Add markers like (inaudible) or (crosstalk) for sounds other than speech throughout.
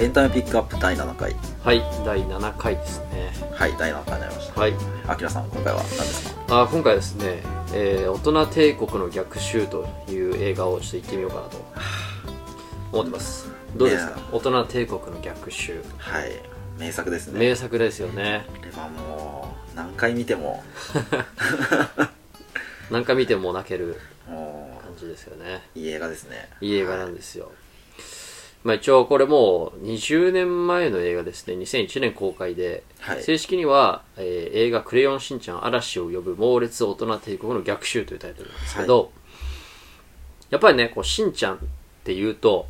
エンタメピックアップ第7回。はい第7回ですね。はい第7回になりました。はい。あきらさん今回は何ですか？あ今回ですね、えー大人帝国の逆襲という映画をちょっと行ってみようかなと。(sighs) 思ってます。どうですか？大人帝国の逆襲。はい。名作ですね。名作ですよね。これはもう何回見ても。(laughs) (laughs) 何回見ても泣けるも感じですよね。ういい映画ですね。いい映画なんですよ、まあ一応これもう20年前の映画ですね。2001年公開で、はい。正式には、えー映画「クレヨンしんちゃん嵐を呼ぶ猛烈大人帝国の逆襲」というタイトルなんですけど、やっぱりねこうしんちゃんっていうと、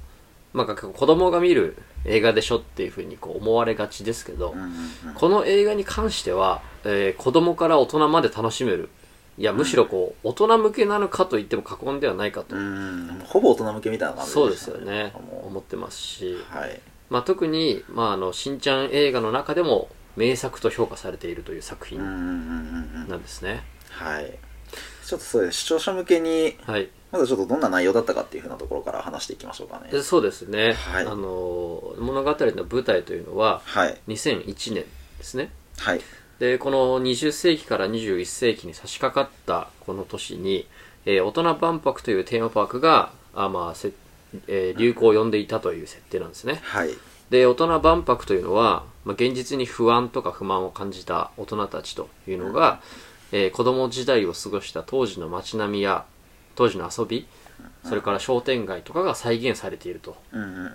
まあ、子供が見る映画でしょっていうふうにこう思われがちですけど、うんうんうん。この映画に関しては、えー子供から大人まで楽しめる。いやむしろこう大人向けなのかと言っても過言ではないかと、うん。ほぼ大人向けみたいな感じそうですよね。も思ってますし、うはい。まあ、特に、まあ、あのしんちゃん映画の中でも名作と評価されているという作品なんですね、はい。ちょっとそうです。視聴者向けにはい。まずちょっとどんな内容だったかっていうふうなところから話していきましょうかね。でそうですね、はい。あの物語の舞台というのははい。2001年ですね。はい。でこの20世紀から21世紀に差し掛かったこの年に、えー大人万博というテーマパークがあ、まあせえー流行を呼んでいたという設定なんですね。はい。で大人万博というのは、まあ、現実に不安とか不満を感じた大人たちというのが、えー子供時代を過ごした当時の街並みや当時の遊びそれから商店街とかが再現されていると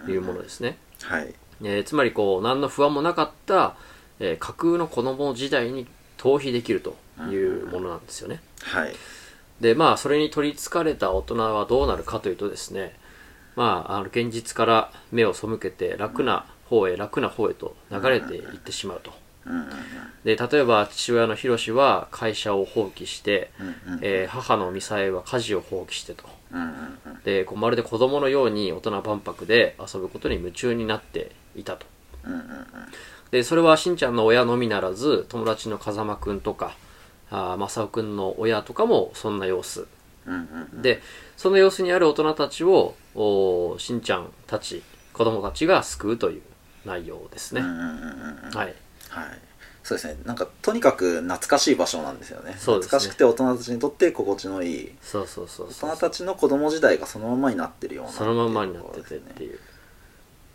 いうものですね、はい。えーつまりこう何の不安もなかった、えー架空の子供時代に逃避できるというものなんですよね。はい。でまあそれに取りつかれた大人はどうなるかというとですねまああの現実から目を背けて楽な方へ楽な方へと流れていってしまうと。で例えば父親のヒロシは会社を放棄して、えー母のミサエは家事を放棄してと。でこうまるで子供のように大人万博で遊ぶことに夢中になっていたと。でそれはしんちゃんの親のみならず友達の風間くんとかあ正雄くんの親とかもそんな様子でその様子にある大人たちをおしんちゃんたち子供たちが救うという内容ですね、はい。はい。そうですね。なんかとにかく懐かしい場所なんですよね。ね。懐かしくて大人たちにとって心地のいいそうそうそうそう大人たちの子供時代がそのままになってるような。そのままになっててっていう。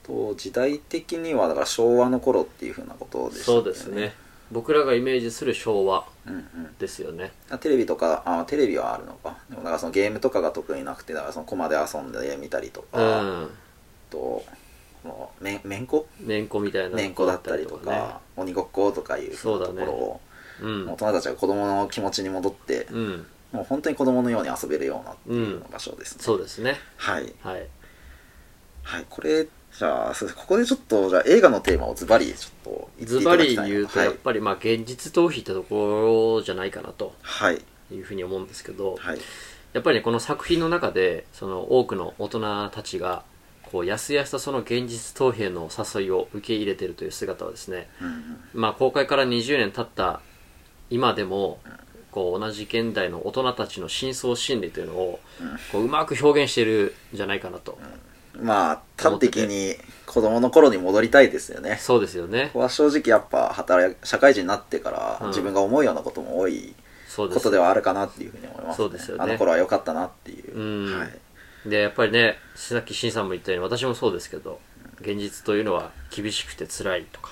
と時代的にはだから昭和の頃っていうふうなことでしたそうですね僕らがイメージする昭和うんうん。ですよね。あテレビとかあテレビはあるのか。でもだからそのゲームとかが得意なくてだからそのコマで遊んでみたりとうか、ん。ともうめんめんこ？めんこみたいなめんこだったりとかね。鬼ごっことかいうところを、うん。大人たちが子供の気持ちに戻って、うん。もう本当に子供のように遊べるようなっていう場所ですね、そうですね。はい。はい。はいこれじゃあそうですここでちょっとじゃあ映画のテーマをズバリちょっとズバリ言うとやっぱりまあ現実逃避ってところじゃないかなと。はい。いうふうに思うんですけど、はい。やっぱりねこの作品の中でその多くの大人たちがこうやすやすとその現実逃避への誘いを受け入れているという姿はですね、うんうん。まあ、公開から20年経った今でもこう同じ現代の大人たちの深層心理というのをこううまく表現しているんじゃないかなと、まあ端的に子供の頃に戻りたいですよね。そうですよね。ここは正直やっぱ働い社会人になってからうん。自分が思うようなことも多いことではあるかなっていうふうに思います、そうですよね。あの頃は良かったなっていう、うん。はい、でやっぱりねさっきしんさんも言ったように私もそうですけど現実というのは厳しくて辛いとか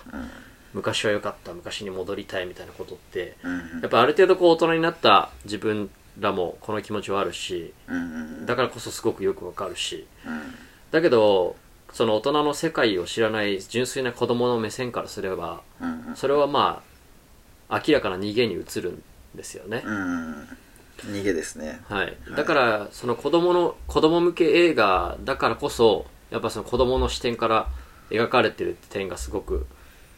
昔は良かった昔に戻りたいみたいなことってうんうん。やっぱある程度こう大人になった自分らもこの気持ちはあるしうんうん。だからこそすごくよくわかるしうんだけどその大人の世界を知らない純粋な子供の目線からすればうんそれはまあ明らかな逃げに移るんですよね、うん。逃げですね。はい、だからその子供の子供向け映画だからこそやっぱその子供の視点から描かれてるって点がすごく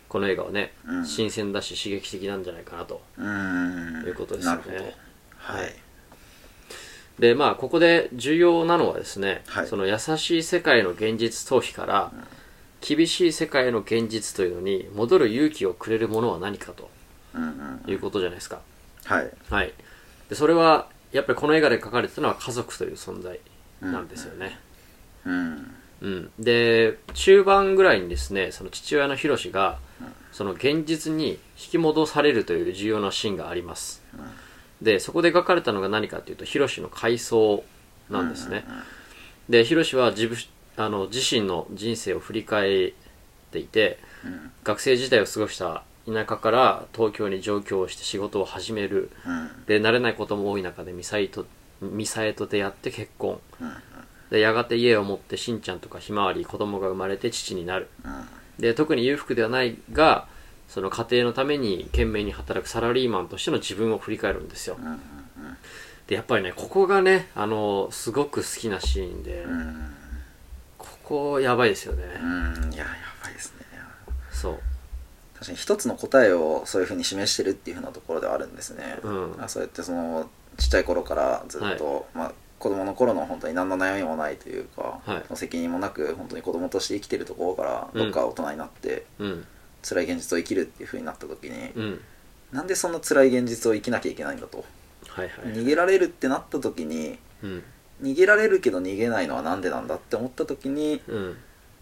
この映画はね、うん。新鮮だし刺激的なんじゃないかなとうん。いうことですよね。はいでまあここで重要なのはですね、はい。その優しい世界の現実逃避から、厳しい世界の現実というのに戻る勇気をくれるものは何かとうんうんいうことじゃないですか、はい。はい。でそれはやっぱりこの映画で描かれてたのは家族という存在なんですよね、うん。うん、で中盤ぐらいにですねその父親のヒロシがその現実に引き戻されるという重要なシーンがあります、でそこで描かれたのが何かというとヒロシの回想なんですね、でヒロシは自分あの自身の人生を振り返っていて、うん。学生時代を過ごした田舎から東京に上京をして仕事を始める。うん。で慣れないことも多い中でミサイとミサエと出会って結婚。うん。でやがて家を持ってしんちゃんとかひまわり子供が生まれて父になる。うん。で特に裕福ではないがその家庭のために懸命に働くサラリーマンとしての自分を振り返るんですよ。うんうんでやっぱりねここがねあのすごく好きなシーンで、うんここやばいですよね、うんいややばいですね。そう。確かに一つの答えをそういうふうに示してるっていうふうなところではあるんですね、うん。あそうやってそのちっちゃい頃からずっと、まあ、子供の頃の本当に何の悩みもないというか、はい。責任もなく本当に子供として生きてるところからうん。どっか大人になって、うん辛い現実を生きるっていうふうになった時に、うん。なんでそんな辛い現実を生きなきゃいけないんだと？はいはい。逃げられるってなった時にうん。逃げられるけど逃げないのはなんでなんだって思った時にうん。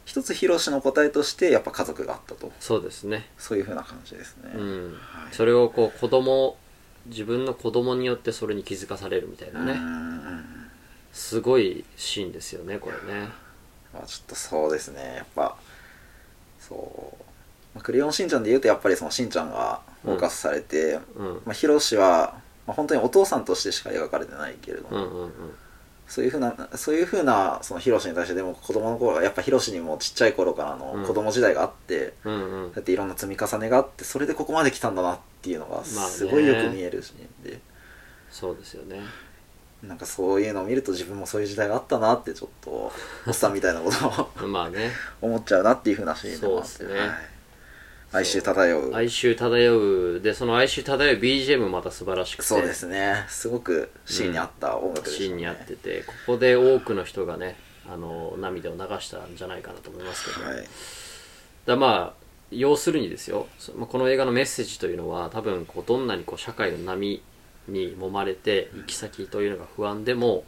一つヒロシの答えとしてやっぱ家族があったと。そうですね。そういうふうな感じですね、うん。はい。それをこう子供自分の子供によってそれに気づかされるみたいなね。すごいシーンですよねこれね。まあ、ちょっとそうですね。やっぱそう、まあ、クレヨンしんちゃんで言うとやっぱりそのしんちゃんがフォーカスされて、うん。まあ、ヒロシは、まあ、本当にお父さんとしてしか描かれてないけれども、うんうんうん。そういうふうなそういうふうなそのヒロシに対してでも子供の頃はやっぱヒロシにもちっちゃい頃からうん。の子供時代があって、うんうん。そうやっていろんな積み重ねがあってそれでここまで来たんだなっていうのがすごいよく見えるし、でそうですよね。なんかそういうのを見ると自分もそういう時代があったなってちょっとおっさんみたいなことを (laughs) まあね。(laughs) 思っちゃうなっていうふうなシーンでもあって。そうですね。はい、哀愁漂う。哀愁漂う。でその哀愁漂う BGM もまた素晴らしくて。そうですね。すごくシーンに合った音楽でしたね、シーンにあっててここで多くの人がねあの涙を流したんじゃないかなと思いますけど、はい。だまあ要するにですよ。この映画のメッセージというのは多分こうどんなにこう社会の波に揉まれて行き先というのが不安でも、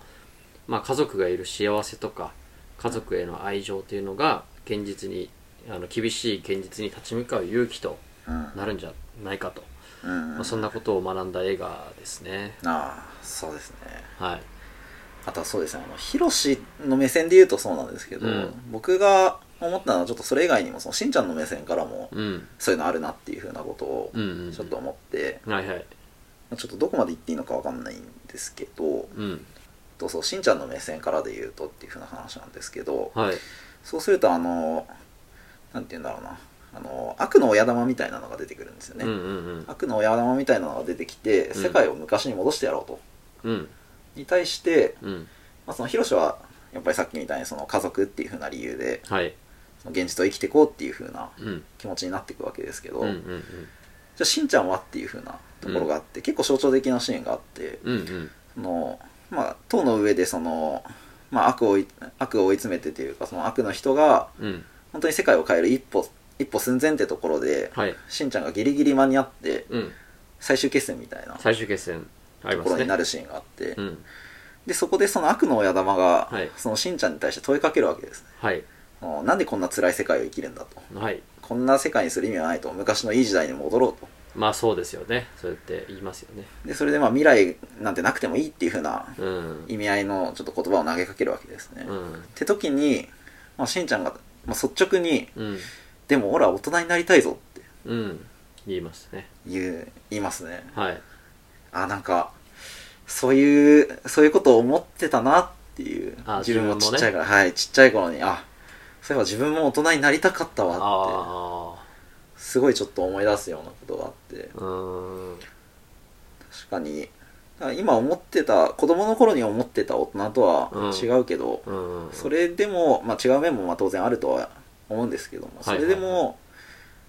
まあ、家族がいる幸せとか家族への愛情というのが現実にあの厳しい現実に立ち向かう勇気とうん。なるんじゃないかと、うん。まあ、そんなことを学んだ映画ですね。ああそうですね。はい。あとはそうですねあのヒロシの目線で言うとそうなんですけど、うん。僕が思ったのはちょっとそれ以外にもそのしんちゃんの目線からもうん。そういうのあるなっていうふうなことをうんうんちょっと思って、はいはい。ちょっとどこまで言っていいのかわかんないんですけどうん。とそうしんちゃんの目線からで言うとっていうふうな話なんですけどはい。そうするとあのなんて言うんだろうな。あの悪の親玉みたいなのが出てくるんですよね、うんうん悪の親玉みたいなのが出てきてうん。世界を昔に戻してやろうと、うん。に対して、うん。まあ、そのヒロシはやっぱりさっきみたいにその家族っていう風な理由ではい。その現実を生きていこうっていう風なうん。気持ちになっていくわけですけど、うんうんじゃあしんちゃんはっていう風なところがあって、結構象徴的なシーンがあってうんうん。そのまあ塔の上でその、まあ、悪を悪を追い詰めてというかその悪の人がうん本当に世界を変える一歩一歩寸前ってところで、はい。しんちゃんがギリギリ間に合ってうん。最終決戦みたいな最終決戦ところになるシーンがあって、うん。でそこでその悪の親玉が、はい。そのしんちゃんに対して問いかけるわけですね。はい。なんでこんな辛い世界を生きるんだと。はい。こんな世界にする意味はないと昔のいい時代に戻ろうと。まあそうですよね。そうやって言いますよね。でそれでまあ未来なんてなくてもいいっていう風なうん。意味合いのちょっと言葉を投げかけるわけですね、っうん。て時に、まあ、しんちゃんが、まあ、率直にうん「でも俺は大人になりたいぞ」って。うん。言いますね。言う言いますね。はい。あなんかそういうそういうことを思ってたなっていうあ自分もちっちゃいから、はいちっちゃい頃にあそういえば自分も大人になりたかったわって。あすごいちょっと思い出すようなことがあって。確かに今思ってた子供の頃に思ってた大人とはうん。違うけど、うんそれでも、まあ、違う面もまあ当然あるとは思うんですけどもそれでも、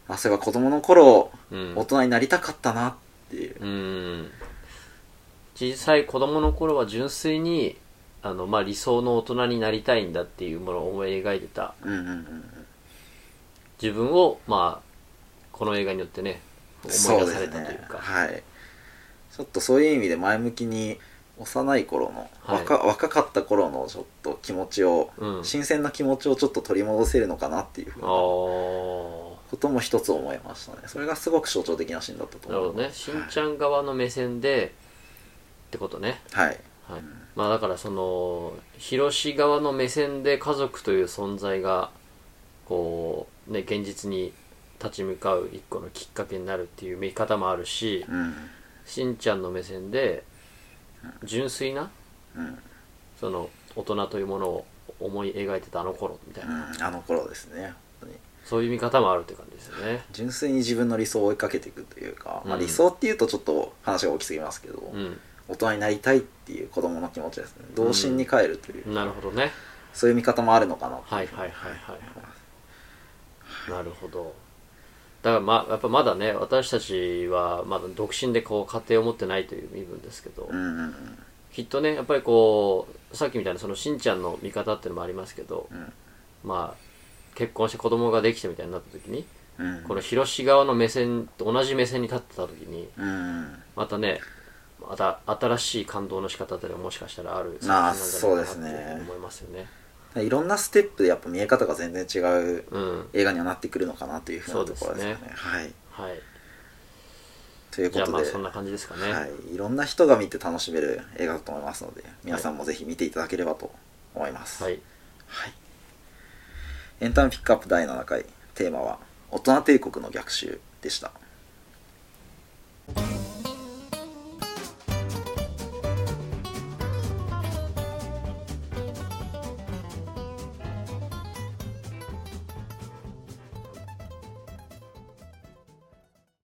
あそういえば子供の頃うん。大人になりたかったなっていう、うん小さい子供の頃は純粋にあの、まあ、理想の大人になりたいんだっていうものを思い描いてた。うん、うんうん自分をまあこの映画によってね思い出されたというか。はいちょっとそういう意味で前向きに幼い頃の、はい。若若かった頃のちょっと気持ちを、うん。新鮮な気持ちをちょっと取り戻せるのかなっていうふうこあとも一つ思いましたね。それがすごく象徴的なシーンだったと思うなるほどね。しんちゃん側の目線でってことね。はい。はい。まあだからその広志側の目線で家族という存在がこうね現実に立ち向かう一個のきっかけになるっていう見方もあるしうんしんちゃんの目線で純粋なうんその大人というものを思い描いてたあの頃みたいな、うんあの頃ですねそういう見方もあるって感じですよね。純粋に自分の理想を追いかけていくというか、まあ、うん理想っていうとちょっと話が大きすぎますけど、うん。大人になりたいっていう子供の気持ちですね。童心に帰るという、なるほどね。そういう見方もあるのかなはいはいはいはい。はい。なるほどだからまあやっぱまだね私たちはまだ独身でこう家庭を持ってないという身分ですけど、うんうんうん。きっとねやっぱりこうさっきみたいなそのしんちゃんの見方っていうのもありますけど、ん。まあ結婚して子供ができてみたいになった時に、うん。この広志側の目線と同じ目線に立ってた時にうんまたねまた新しい感動の仕方っていうのがもしかしたらあるまあ作品なんじゃないかなそうですね。って思いますよねいろんなステップでやっぱ見え方が全然違ううん。映画にはなってくるのかなというふうなところですよねそうですはい。はい。ということで。そんな感じですかね、はい、いろんな人が見て楽しめる映画だと思いますので皆さんもぜひ見ていただければと思います、はい。はい。エンタメピックアップ第7回テーマは大人帝国の逆襲でした